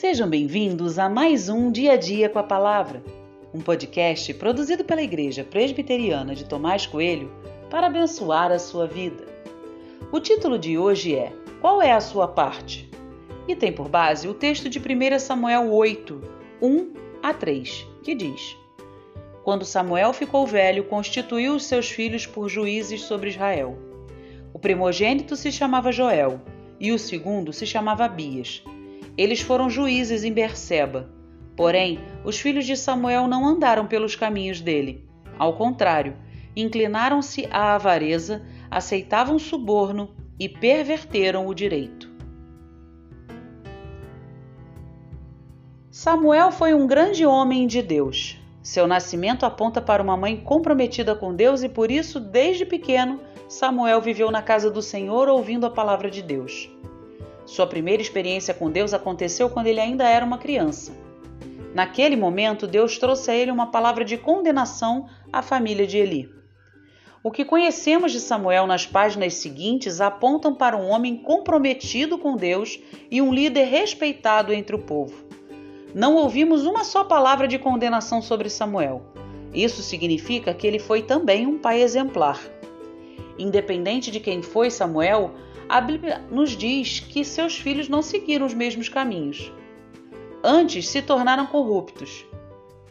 Sejam bem-vindos a mais um Dia a Dia com a Palavra, um podcast produzido pela Igreja Presbiteriana de Tomás Coelho para abençoar a sua vida. O título de hoje é Qual é a sua parte? E tem por base o texto de 1 Samuel 8, 1 a 3, que diz: Quando Samuel ficou velho, constituiu os seus filhos por juízes sobre Israel. O primogênito se chamava Joel e o segundo se chamava Abias eles foram juízes em Berseba. Porém, os filhos de Samuel não andaram pelos caminhos dele. Ao contrário, inclinaram-se à avareza, aceitavam suborno e perverteram o direito. Samuel foi um grande homem de Deus. Seu nascimento aponta para uma mãe comprometida com Deus e por isso, desde pequeno, Samuel viveu na casa do Senhor ouvindo a palavra de Deus. Sua primeira experiência com Deus aconteceu quando ele ainda era uma criança. Naquele momento, Deus trouxe a ele uma palavra de condenação à família de Eli. O que conhecemos de Samuel nas páginas seguintes apontam para um homem comprometido com Deus e um líder respeitado entre o povo. Não ouvimos uma só palavra de condenação sobre Samuel. Isso significa que ele foi também um pai exemplar. Independente de quem foi Samuel, a Bíblia nos diz que seus filhos não seguiram os mesmos caminhos. Antes se tornaram corruptos.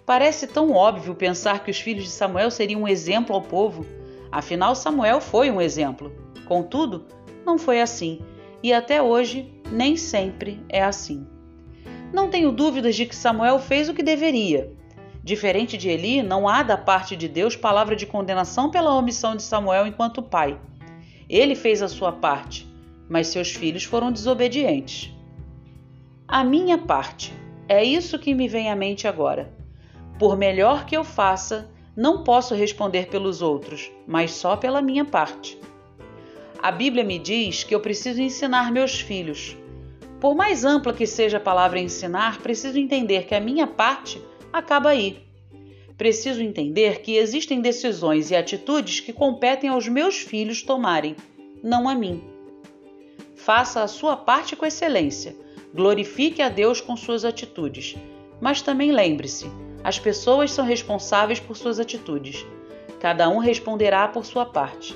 Parece tão óbvio pensar que os filhos de Samuel seriam um exemplo ao povo. Afinal, Samuel foi um exemplo. Contudo, não foi assim, e até hoje nem sempre é assim. Não tenho dúvidas de que Samuel fez o que deveria. Diferente de Eli, não há da parte de Deus palavra de condenação pela omissão de Samuel enquanto pai. Ele fez a sua parte, mas seus filhos foram desobedientes. A minha parte é isso que me vem à mente agora. Por melhor que eu faça, não posso responder pelos outros, mas só pela minha parte. A Bíblia me diz que eu preciso ensinar meus filhos. Por mais ampla que seja a palavra ensinar, preciso entender que a minha parte acaba aí. Preciso entender que existem decisões e atitudes que competem aos meus filhos tomarem, não a mim faça a sua parte com excelência, glorifique a Deus com suas atitudes. Mas também lembre-se: as pessoas são responsáveis por suas atitudes. Cada um responderá por sua parte.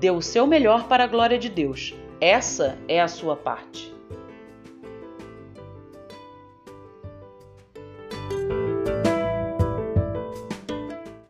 Dê o seu melhor para a glória de Deus. Essa é a sua parte.